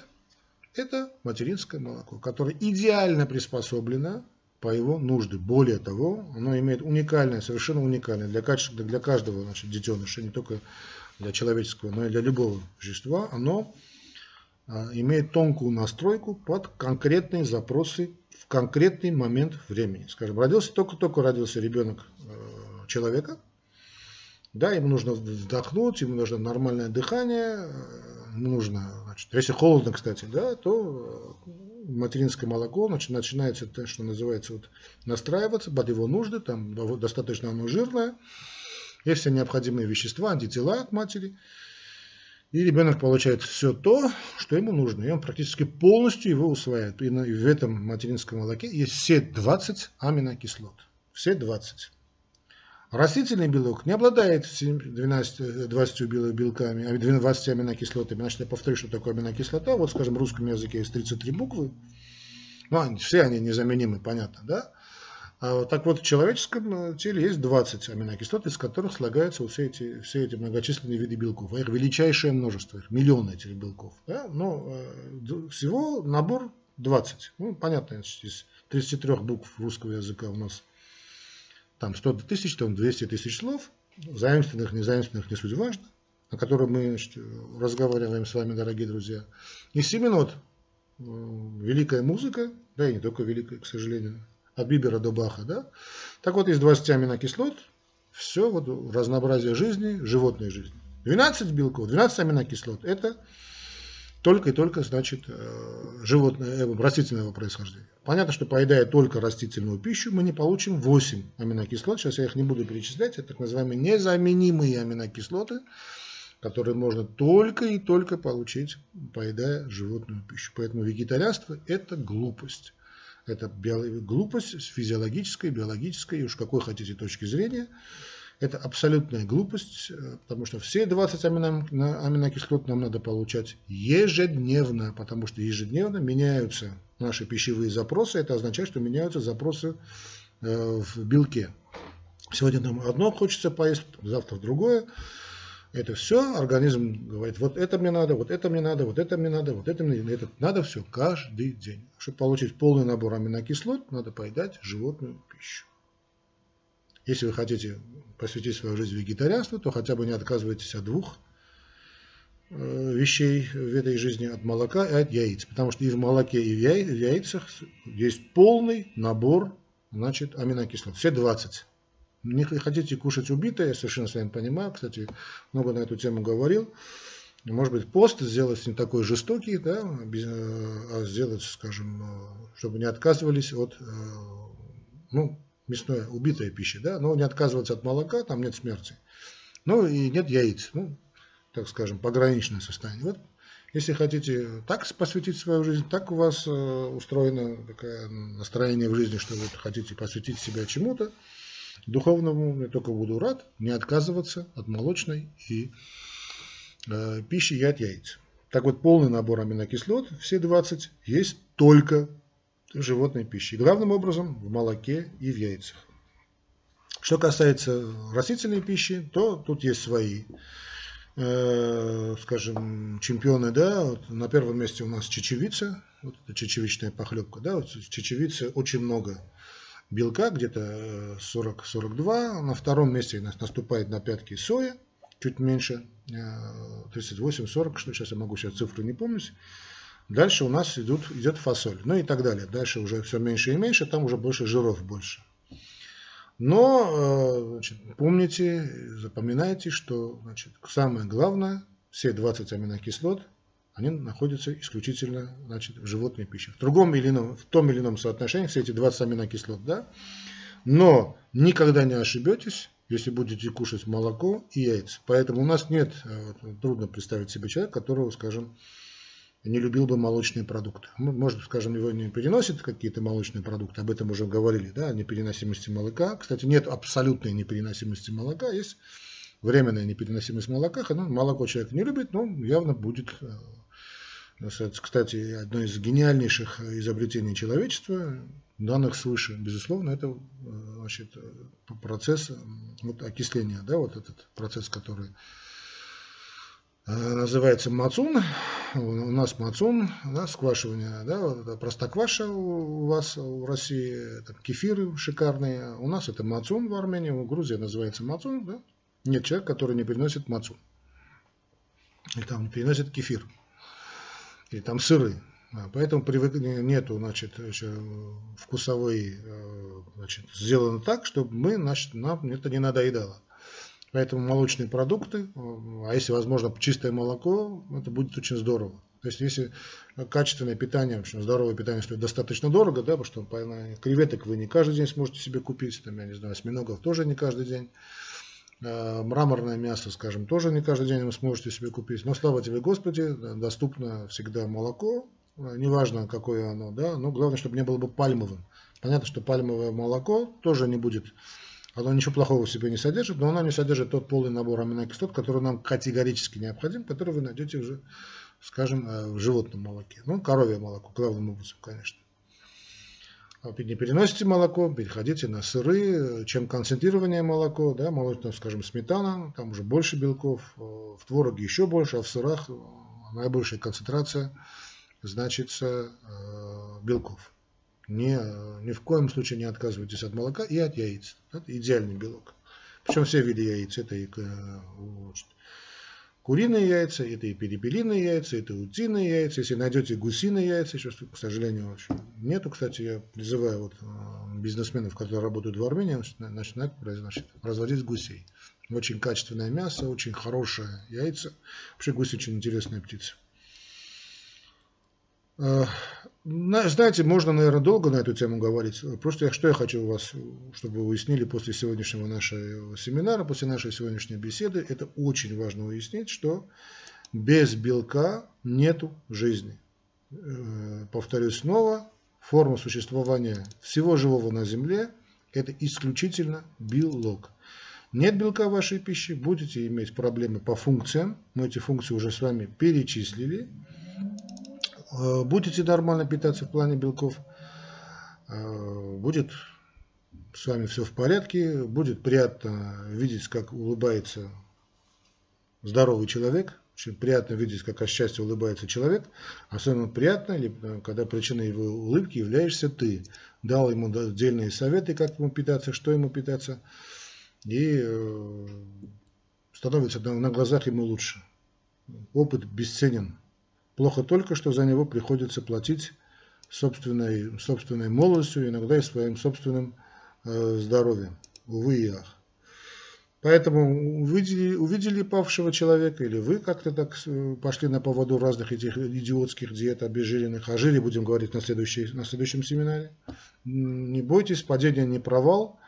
это материнское молоко, которое идеально приспособлено по его нужде. Более того, оно имеет уникальное, совершенно уникальное для, для каждого значит, детеныша, не только для человеческого, но и для любого существа, оно а, имеет тонкую настройку под конкретные запросы в конкретный момент времени. Скажем, родился, только-только родился ребенок э, человека, да, ему нужно вдохнуть, ему нужно нормальное дыхание, э, ему нужно, значит, если холодно, кстати, да, то э, материнское молоко начинается, то, что называется, вот, настраиваться под его нужды, там достаточно оно жирное, есть все необходимые вещества, антитела от матери, и ребенок получает все то, что ему нужно. И он практически полностью его усваивает. И в этом материнском молоке есть все 20 аминокислот. Все 20. Растительный белок не обладает 12, 20 белками, 20 аминокислотами. Значит, я повторю, что такое аминокислота. Вот, скажем, в русском языке есть 33 буквы. Ну, все они незаменимы, понятно, да? А так вот, в человеческом э, теле есть 20 аминокислот, из которых слагаются все эти, все эти многочисленные виды белков. А их величайшее множество, их миллионы этих белков. Да? Но э, всего набор 20. Ну, понятно, из 33 букв русского языка у нас там 100 тысяч, там 200 тысяч слов, заимственных, незаимственных, не суть важно, о которых мы разговариваем с вами, дорогие друзья. И 7 минут э, великая музыка, да и не только великая, к сожалению, от Бибера до Баха, да? Так вот, из 20 аминокислот все вот разнообразие жизни, животной жизни. 12 белков, 12 аминокислот – это только и только, значит, э, животное, э, растительного происхождения. Понятно, что поедая только растительную пищу, мы не получим 8 аминокислот. Сейчас я их не буду перечислять. Это так называемые незаменимые аминокислоты, которые можно только и только получить, поедая животную пищу. Поэтому вегетарианство – это глупость. Это глупость с физиологической, биологической, уж какой хотите точки зрения. Это абсолютная глупость, э, потому что все 20 аминокислот нам надо получать ежедневно, потому что ежедневно меняются наши пищевые запросы. Это означает, что меняются запросы э, в белке. Сегодня нам одно хочется поесть, завтра другое. Это все организм говорит, вот это мне надо, вот это мне надо, вот это мне надо, вот это мне надо. Надо все каждый день. Чтобы получить полный набор аминокислот, надо поедать животную пищу. Если вы хотите посвятить свою жизнь вегетарианству, то хотя бы не отказывайтесь от двух э, вещей в этой жизни, от молока и от яиц. Потому что и в молоке, и в яйцах есть полный набор значит, аминокислот. Все 20. Не хотите кушать убитое, я совершенно с вами понимаю. Кстати, много на эту тему говорил. Может быть, пост сделать не такой жестокий, да, а сделать, скажем, чтобы не отказывались от, ну, мясное, убитая пища, да, но не отказываться от молока, там нет смерти. Ну и нет яиц, ну, так скажем, пограничное состояние. Вот если хотите так посвятить свою жизнь, так у вас устроено такое настроение в жизни, что вы хотите посвятить себя чему-то, Духовному я только буду рад не отказываться от молочной и э, пищи и от яиц. Так вот, полный набор аминокислот, все 20, есть только животной пище. Главным образом в молоке и в яйцах. Что касается растительной пищи, то тут есть свои, э, скажем, чемпионы. Да? Вот на первом месте у нас чечевица, вот это чечевичная похлебка. Да? Вот чечевицы очень много белка, где-то 40-42. На втором месте наступает на пятки соя, чуть меньше, 38-40, э, что сейчас я могу сейчас цифры не помнить. Дальше у нас идут, идет фасоль, ну и так далее. Дальше уже все меньше и меньше, там уже больше жиров больше. Но э, значит, помните, запоминайте, что значит, самое главное, все 20 аминокислот они находятся исключительно значит, в животной пище. В другом или ином, в том или ином соотношении все эти 20 аминокислот, да, но никогда не ошибетесь, если будете кушать молоко и яйца. Поэтому у нас нет, э, трудно представить себе человека, которого, скажем, не любил бы молочные продукты. Может, скажем, его не переносит какие-то молочные продукты, об этом уже говорили, да, о непереносимости молока. Кстати, нет абсолютной непереносимости молока, есть временная непереносимость молока. Ну, молоко человек не любит, но явно будет э, кстати, одно из гениальнейших изобретений человечества, данных свыше, безусловно, это э, значит, процесс вот, окисления, да, вот этот процесс, который Э, называется мацун. У нас мацун, да, сквашивание, да, простокваша у вас в России, там, кефиры шикарные. У нас это мацун в Армении, в Грузии называется мацун, да. Нет человека, который не переносит мацун. И там не переносит кефир. И там сыры. Поэтому привык, нету, значит, вкусовой, э, значит, сделано так, чтобы мы, значит, нам это не надоедало. Поэтому молочные продукты, а если возможно чистое молоко, это будет очень здорово. То есть если качественное питание, в общем, здоровое питание стоит достаточно дорого, да, потому что креветок вы не каждый день сможете себе купить, там, я не знаю, осьминогов тоже не каждый день. А, мраморное мясо, скажем, тоже не каждый день вы сможете себе купить. Но слава тебе Господи, доступно всегда молоко, а, неважно какое оно, да, но главное, чтобы не было бы пальмовым. Понятно, что пальмовое молоко тоже не будет оно ничего плохого в себе не содержит, но оно не содержит тот полный набор аминокислот, который нам категорически необходим, который вы найдете уже, скажем, э, в животном молоке. Ну, коровье молоко, главным образом, конечно. А не переносите молоко, переходите на сыры. Чем концентрированнее молоко, да, молочное, скажем, сметана, там уже больше белков, э, в твороге еще больше, а в сырах э, наибольшая концентрация, значит, белков. Ни, ни в коем случае не отказывайтесь от молока и от яиц. Это идеальный белок. Причем все виды яиц. Это и значит, куриные яйца, это и перепелиные яйца, это утиные яйца. Если найдете гусиные яйца, еще, к сожалению, вообще нету. Кстати, я призываю вот э, бизнесменов, которые работают в Армении, начинать значит, разводить гусей. Очень качественное мясо, очень хорошее яйца. Вообще гусь очень интересная птица. Э, знаете, можно, наверное, долго на эту тему говорить. Просто что я хочу у вас, чтобы вы уяснили после сегодняшнего нашего семинара, после нашей сегодняшней беседы, это очень важно уяснить, что без белка нету жизни. Э, повторюсь снова, форма существования всего живого на Земле – это исключительно белок. Нет белка в вашей пище, будете иметь проблемы по функциям. Мы эти функции уже с вами перечислили. Э, будете нормально питаться в плане белков, э, будет с вами все в порядке, будет приятно видеть, как улыбается здоровый человек, очень приятно видеть, как от счастья улыбается человек. Особенно приятно, э, когда причиной его улыбки являешься ты. Дал ему отдельные советы, как ему питаться, что ему питаться. И становится на глазах ему лучше. Опыт бесценен. Плохо только, что за него приходится платить собственной, собственной молодостью, иногда и своим собственным э, здоровьем. Увы и ах. Поэтому увидели, увидели павшего человека, или вы как-то так э, пошли на поводу разных этих идиотских диет обезжиренных, о жире будем говорить на, следующей, на следующем семинаре. Не бойтесь, падение не провал.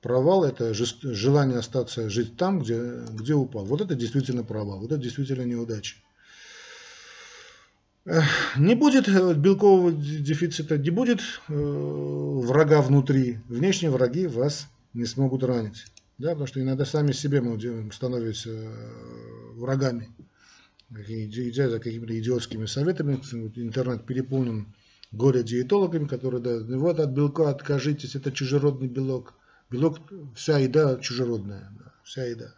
Провал – это желание остаться жить там, где, где упал. Вот это действительно провал, вот это действительно неудача. Не будет э, белкового дефицита, не будет э, врага внутри. Внешние враги вас не смогут ранить. Да, потому что иногда сами себе мы становимся э, врагами. Идя за какими-то идиотскими советами, интернет переполнен горе-диетологами, которые да, вот от белка откажитесь, это чужеродный белок. Белок, вся еда чужеродная, да, вся еда.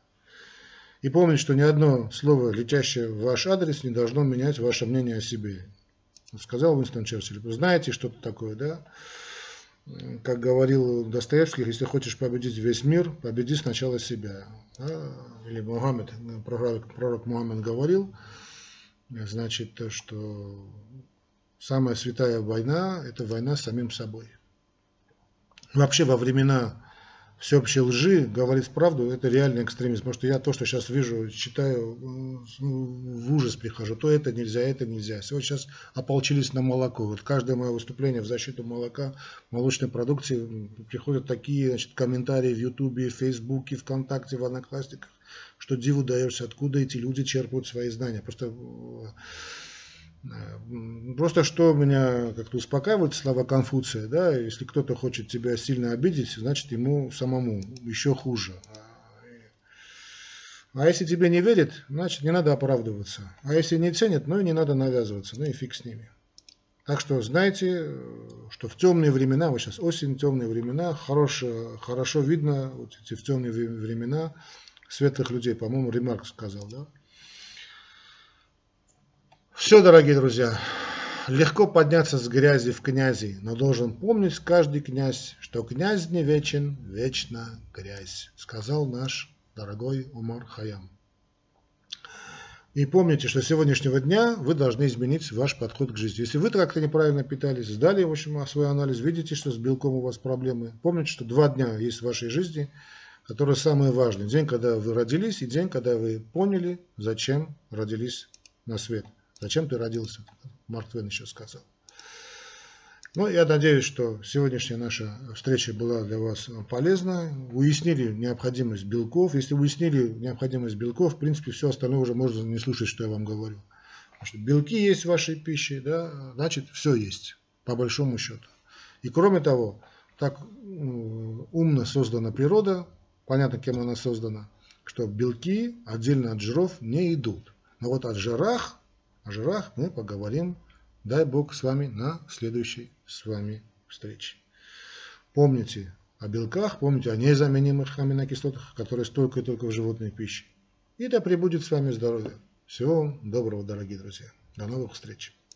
И помните, что ни одно слово, летящее в ваш адрес, не должно менять ваше мнение о себе. Сказал Уинстон Черчилль. Вы знаете что-то такое, да? Как говорил Достоевский, если хочешь победить весь мир, победи сначала себя. Да? Или Мухаммед, пророк, пророк Мухаммед говорил, значит, что самая святая война – это война с самим собой. Вообще во времена всеобщей лжи говорить правду, это реальный экстремизм. Потому что я то, что сейчас вижу, читаю, ну, в ужас прихожу. То это нельзя, это нельзя. Сегодня сейчас ополчились на молоко. Вот каждое мое выступление в защиту молока, молочной продукции, приходят такие значит, комментарии в Ютубе, в Фейсбуке, ВКонтакте, в Одноклассниках, что диву даешься, откуда эти люди черпают свои знания. Просто Просто что меня как-то успокаивает слова Конфуция, да, если кто-то хочет тебя сильно обидеть, значит ему самому еще хуже. А если тебе не верит, значит не надо оправдываться. А если не ценят, ну и не надо навязываться, ну и фиг с ними. Так что знайте, что в темные времена, вот сейчас осень, темные времена, хорошо, хорошо видно вот эти в темные времена светлых людей, по-моему, Ремарк сказал, да, все, дорогие друзья, легко подняться с грязи в князи, но должен помнить каждый князь, что князь не вечен, вечно грязь, сказал наш дорогой Умар Хаям. И помните, что с сегодняшнего дня вы должны изменить ваш подход к жизни. Если вы как-то неправильно питались, сдали в общем, свой анализ, видите, что с белком у вас проблемы, помните, что два дня есть в вашей жизни, которые самые важные. День, когда вы родились, и день, когда вы поняли, зачем родились на свет. Зачем ты родился? Марк Твен еще сказал. Ну, я надеюсь, что сегодняшняя наша встреча была для вас полезна. Уяснили необходимость белков. Если уяснили необходимость белков, в принципе, все остальное уже можно не слушать, что я вам говорю. Потому что белки есть в вашей пище, да, значит, все есть, по большому счету. И кроме того, так умно создана природа, понятно, кем она создана, что белки отдельно от жиров не идут. Но вот от жирах о жирах мы поговорим, дай Бог, с вами на следующей с вами встрече. Помните о белках, помните о незаменимых аминокислотах, которые столько и только в животной пище. И да пребудет с вами здоровье. Всего вам доброго, дорогие друзья. До новых встреч.